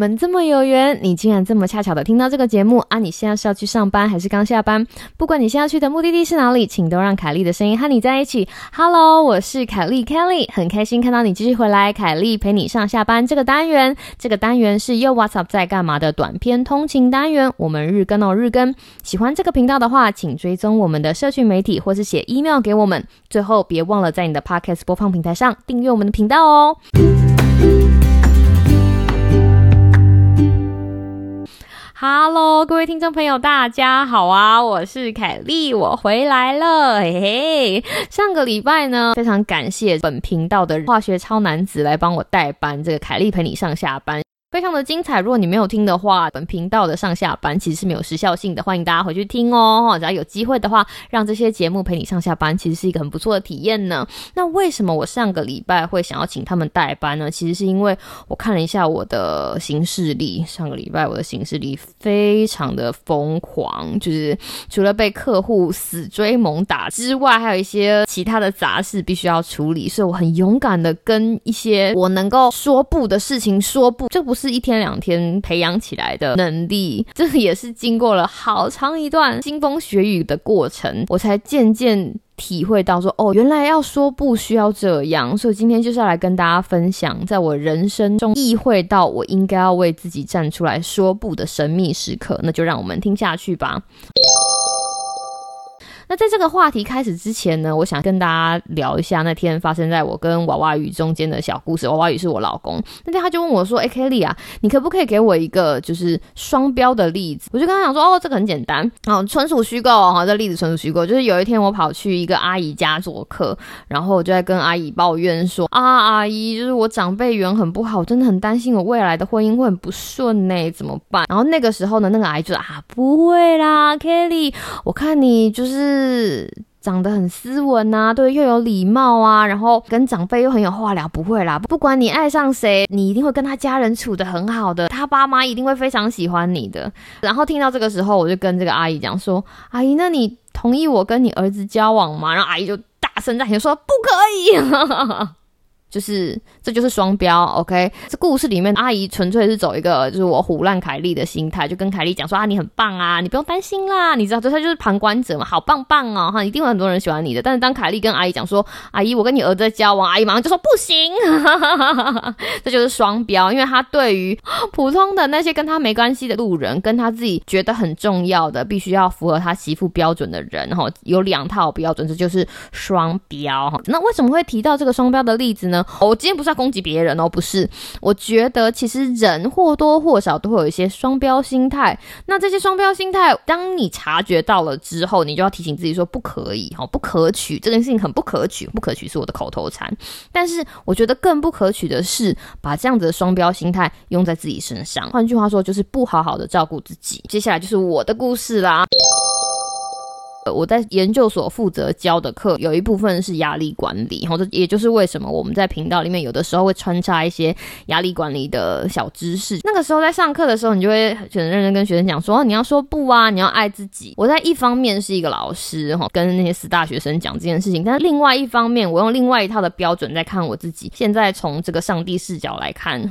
们这么有缘，你竟然这么恰巧的听到这个节目啊！你现在是要去上班还是刚下班？不管你现在去的目的地是哪里，请都让凯莉的声音和你在一起。Hello，我是凯莉 Kelly，很开心看到你继续回来。凯莉陪你上下班这个单元，这个单元是又 What's Up 在干嘛的短篇通勤单元。我们日更哦，日更。喜欢这个频道的话，请追踪我们的社群媒体，或是写 email 给我们。最后，别忘了在你的 Podcast 播放平台上订阅我们的频道哦。Hello，各位听众朋友，大家好啊！我是凯莉，我回来了，嘿嘿。上个礼拜呢，非常感谢本频道的化学超男子来帮我代班，这个凯莉陪你上下班。非常的精彩，如果你没有听的话，本频道的上下班其实是没有时效性的，欢迎大家回去听哦。只要有机会的话，让这些节目陪你上下班，其实是一个很不错的体验呢。那为什么我上个礼拜会想要请他们代班呢？其实是因为我看了一下我的行事历，上个礼拜我的行事历非常的疯狂，就是除了被客户死追猛打之外，还有一些其他的杂事必须要处理，所以我很勇敢的跟一些我能够说不的事情说不，这不是。是一天两天培养起来的能力，这也是经过了好长一段腥风血雨的过程，我才渐渐体会到说，哦，原来要说不需要这样。所以今天就是要来跟大家分享，在我人生中意会到我应该要为自己站出来说不的神秘时刻。那就让我们听下去吧。那在这个话题开始之前呢，我想跟大家聊一下那天发生在我跟娃娃鱼中间的小故事。娃娃鱼是我老公，那天他就问我说：“哎，Kelly 啊，你可不可以给我一个就是双标的例子？”我就跟他讲说：“哦，这个很简单，哦，纯属虚构哈，这例子纯属虚构。就是有一天我跑去一个阿姨家做客，然后我就在跟阿姨抱怨说：啊，阿姨，就是我长辈缘很不好，真的很担心我未来的婚姻会很不顺呢，怎么办？然后那个时候呢，那个阿姨就说：啊，不会啦，Kelly，我看你就是。是长得很斯文啊，对，又有礼貌啊，然后跟长辈又很有话聊，不会啦，不管你爱上谁，你一定会跟他家人处的很好的，他爸妈一定会非常喜欢你的。然后听到这个时候，我就跟这个阿姨讲说：“阿姨，那你同意我跟你儿子交往吗？”然后阿姨就大声在前说：“不可以。”就是，这就是双标，OK？这故事里面，阿姨纯粹是走一个就是我唬烂凯莉的心态，就跟凯莉讲说啊，你很棒啊，你不用担心啦，你知道，就他就是旁观者嘛，好棒棒哦，哈，一定有很多人喜欢你的。但是当凯莉跟阿姨讲说，阿姨，我跟你儿子在交往，阿姨马上就说不行，这就是双标，因为他对于普通的那些跟他没关系的路人，跟他自己觉得很重要的，必须要符合他媳妇标准的人，哈，有两套标准，这就是双标，哈。那为什么会提到这个双标的例子呢？我今天不是要攻击别人哦，不是。我觉得其实人或多或少都会有一些双标心态。那这些双标心态，当你察觉到了之后，你就要提醒自己说不可以，哈，不可取。这件事情很不可取，不可取是我的口头禅。但是我觉得更不可取的是把这样子的双标心态用在自己身上。换句话说，就是不好好的照顾自己。接下来就是我的故事啦。我在研究所负责教的课，有一部分是压力管理，然后这也就是为什么我们在频道里面有的时候会穿插一些压力管理的小知识。那个时候在上课的时候，你就会很认真跟学生讲说，你要说不啊，你要爱自己。我在一方面是一个老师，哈，跟那些死大学生讲这件事情，但是另外一方面，我用另外一套的标准在看我自己。现在从这个上帝视角来看。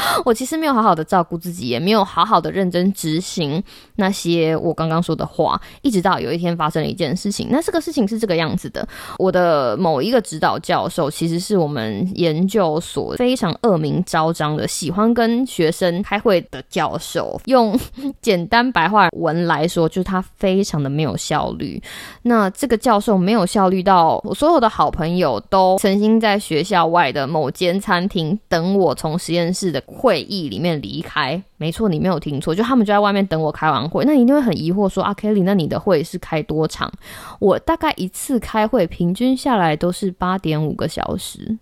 我其实没有好好的照顾自己，也没有好好的认真执行那些我刚刚说的话，一直到有一天发生了一件事情。那这个事情是这个样子的：我的某一个指导教授，其实是我们研究所非常恶名昭彰的，喜欢跟学生开会的教授。用 简单白话文来说，就是他非常的没有效率。那这个教授没有效率到我所有的好朋友都曾经在学校外的某间餐厅等我从实验室的。会议里面离开，没错，你没有听错，就他们就在外面等我开完会。那你一定会很疑惑说：“啊 Kelly，那你的会是开多长？”我大概一次开会平均下来都是八点五个小时。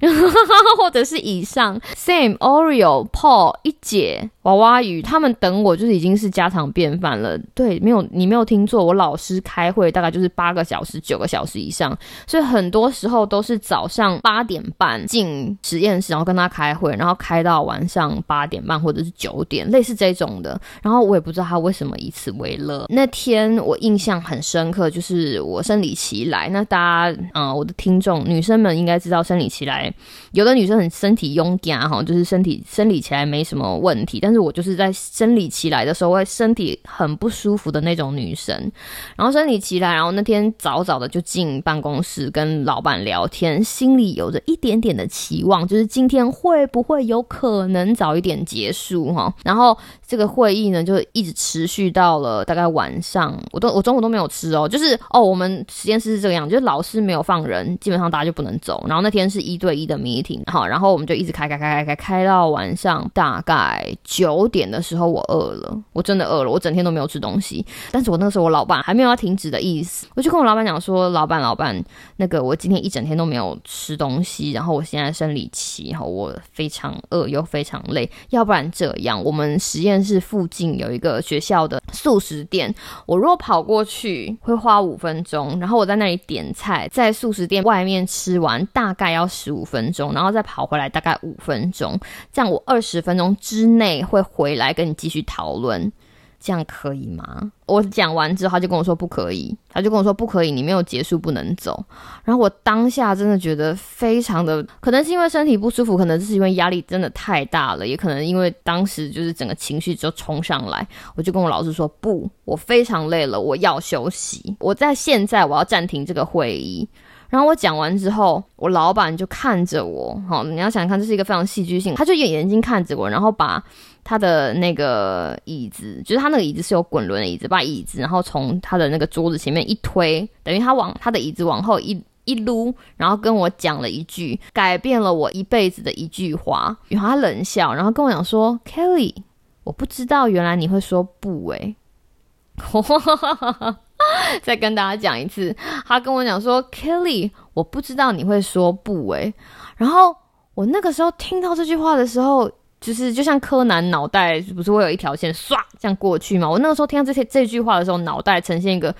或者是以上，Sam、Oreo、Paul 一姐、娃娃鱼，他们等我就是已经是家常便饭了。对，没有你没有听错，我老师开会大概就是八个小时、九个小时以上，所以很多时候都是早上八点半进实验室，然后跟他开会，然后开到晚上八点半或者是九点，类似这种的。然后我也不知道他为什么以此为乐。那天我印象很深刻，就是我生理期来，那大家嗯，我的听众女生们应该知道生理期。来有的女生很身体勇敢哈，就是身体生理起来没什么问题，但是我就是在生理期来的时候会身体很不舒服的那种女生。然后生理期来，然后那天早早的就进办公室跟老板聊天，心里有着一点点的期望，就是今天会不会有可能早一点结束哈。然后这个会议呢，就一直持续到了大概晚上，我都我中午都没有吃哦，就是哦，我们实验室是这个样，就是老师没有放人，基本上大家就不能走。然后那天是一对一的 meeting，好，然后我们就一直开开开开开开到晚上大概九点的时候，我饿了，我真的饿了，我整天都没有吃东西。但是我那时候我老板还没有要停止的意思，我就跟我老板讲说，老板老板，那个我今天一整天都没有吃东西，然后我现在生理期，哈，我非常饿又非常累，要不然这样，我们实验室附近有一个学校的素食店，我如果跑过去会花五分钟，然后我在那里点菜，在素食店外面吃完大概要十五分钟，然后再跑回来大概五分钟，这样我二十分钟之内会回来跟你继续讨论。这样可以吗？我讲完之后，他就跟我说不可以，他就跟我说不可以，你没有结束不能走。然后我当下真的觉得非常的，可能是因为身体不舒服，可能就是因为压力真的太大了，也可能因为当时就是整个情绪就冲上来，我就跟我老师说不，我非常累了，我要休息，我在现在我要暂停这个会议。然后我讲完之后，我老板就看着我，好，你要想看，这是一个非常戏剧性，他就眼眼睛看着我，然后把他的那个椅子，就是他那个椅子是有滚轮的椅子，把椅子然后从他的那个桌子前面一推，等于他往他的椅子往后一一撸，然后跟我讲了一句改变了我一辈子的一句话，然后他冷笑，然后跟我讲说，Kelly，我不知道原来你会说不诶。再跟大家讲一次，他跟我讲说，Kelly，我不知道你会说不诶。然后我那个时候听到这句话的时候，就是就像柯南脑袋不是会有一条线唰这样过去吗？我那个时候听到这些这句话的时候，脑袋呈现一个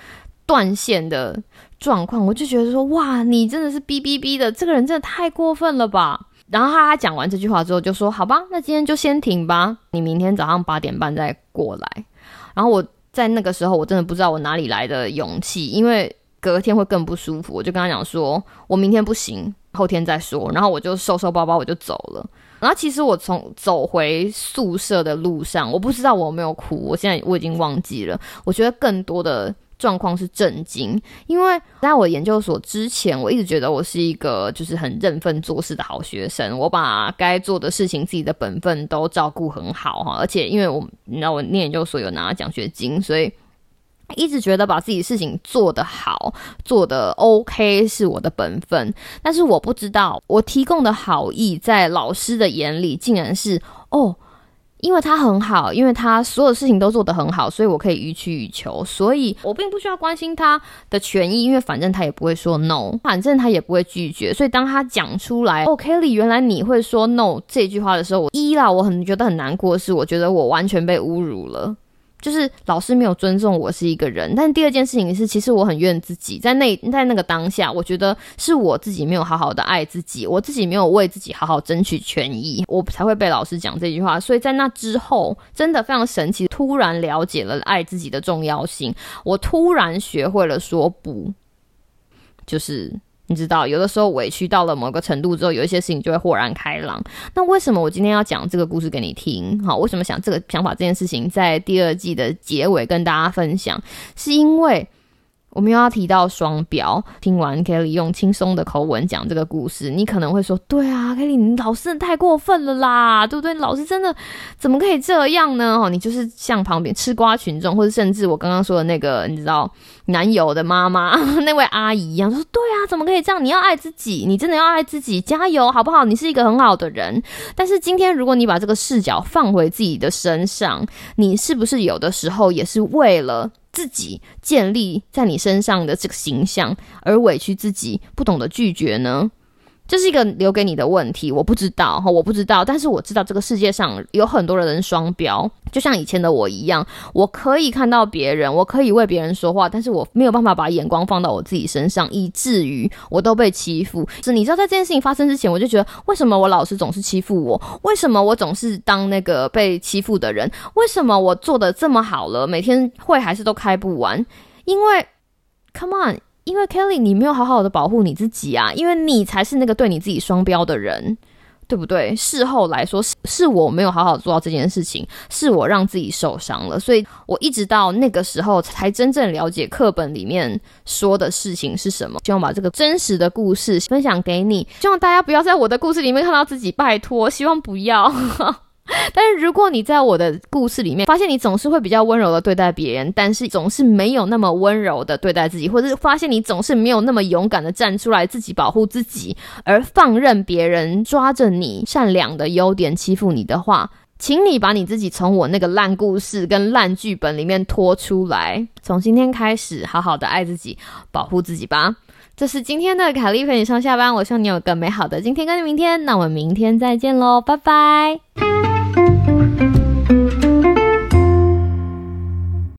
断线的状况，我就觉得说，哇，你真的是哔哔哔的，这个人真的太过分了吧？然后他讲完这句话之后，就说，好吧，那今天就先停吧，你明天早上八点半再过来。然后我。在那个时候，我真的不知道我哪里来的勇气，因为隔天会更不舒服。我就跟他讲说，我明天不行，后天再说。然后我就收收包包，我就走了。然后其实我从走回宿舍的路上，我不知道我有没有哭，我现在我已经忘记了。我觉得更多的。状况是震惊，因为在我研究所之前，我一直觉得我是一个就是很认份做事的好学生，我把该做的事情、自己的本分都照顾很好哈。而且因为我你知道我念研究所有拿奖学金，所以一直觉得把自己事情做得好、做得 OK 是我的本分。但是我不知道，我提供的好意在老师的眼里竟然是哦。因为他很好，因为他所有事情都做得很好，所以我可以予取予求，所以我并不需要关心他的权益，因为反正他也不会说 no，反正他也不会拒绝，所以当他讲出来哦，Kelly，原来你会说 no 这句话的时候，我一啦，我很觉得很难过，是我觉得我完全被侮辱了。就是老师没有尊重我是一个人，但第二件事情是，其实我很怨自己，在那在那个当下，我觉得是我自己没有好好的爱自己，我自己没有为自己好好争取权益，我才会被老师讲这句话。所以在那之后，真的非常神奇，突然了解了爱自己的重要性，我突然学会了说不，就是。你知道，有的时候委屈到了某个程度之后，有一些事情就会豁然开朗。那为什么我今天要讲这个故事给你听？好，为什么想这个想法这件事情在第二季的结尾跟大家分享？是因为。我们又要提到双标。听完 Kelly 用轻松的口吻讲这个故事，你可能会说：“对啊，Kelly，你老师太过分了啦，对不对？老师真的怎么可以这样呢？哦，你就是像旁边吃瓜群众，或者甚至我刚刚说的那个，你知道男友的妈妈 那位阿姨一样，说：对啊，怎么可以这样？你要爱自己，你真的要爱自己，加油，好不好？你是一个很好的人。但是今天，如果你把这个视角放回自己的身上，你是不是有的时候也是为了？自己建立在你身上的这个形象，而委屈自己，不懂得拒绝呢？这是一个留给你的问题，我不知道哈，我不知道，但是我知道这个世界上有很多的人双标，就像以前的我一样，我可以看到别人，我可以为别人说话，但是我没有办法把眼光放到我自己身上，以至于我都被欺负。是，你知道，在这件事情发生之前，我就觉得，为什么我老师总是欺负我？为什么我总是当那个被欺负的人？为什么我做的这么好了，每天会还是都开不完？因为，Come on。因为 Kelly 你没有好好的保护你自己啊，因为你才是那个对你自己双标的人。对不对？事后来说，是是我没有好好做到这件事情，是我让自己受伤了，所以我一直到那个时候才真正了解课本里面说的事情是什么。希望把这个真实的故事分享给你，希望大家不要在我的故事里面看到自己，拜托，希望不要。但是如果你在我的故事里面发现你总是会比较温柔的对待别人，但是总是没有那么温柔的对待自己，或者是发现你总是没有那么勇敢的站出来自己保护自己，而放任别人抓着你善良的优点欺负你的话，请你把你自己从我那个烂故事跟烂剧本里面拖出来，从今天开始好好的爱自己，保护自己吧。这是今天的凯丽陪你上下班，我希望你有个美好的今天跟明天，那我们明天再见喽，拜拜。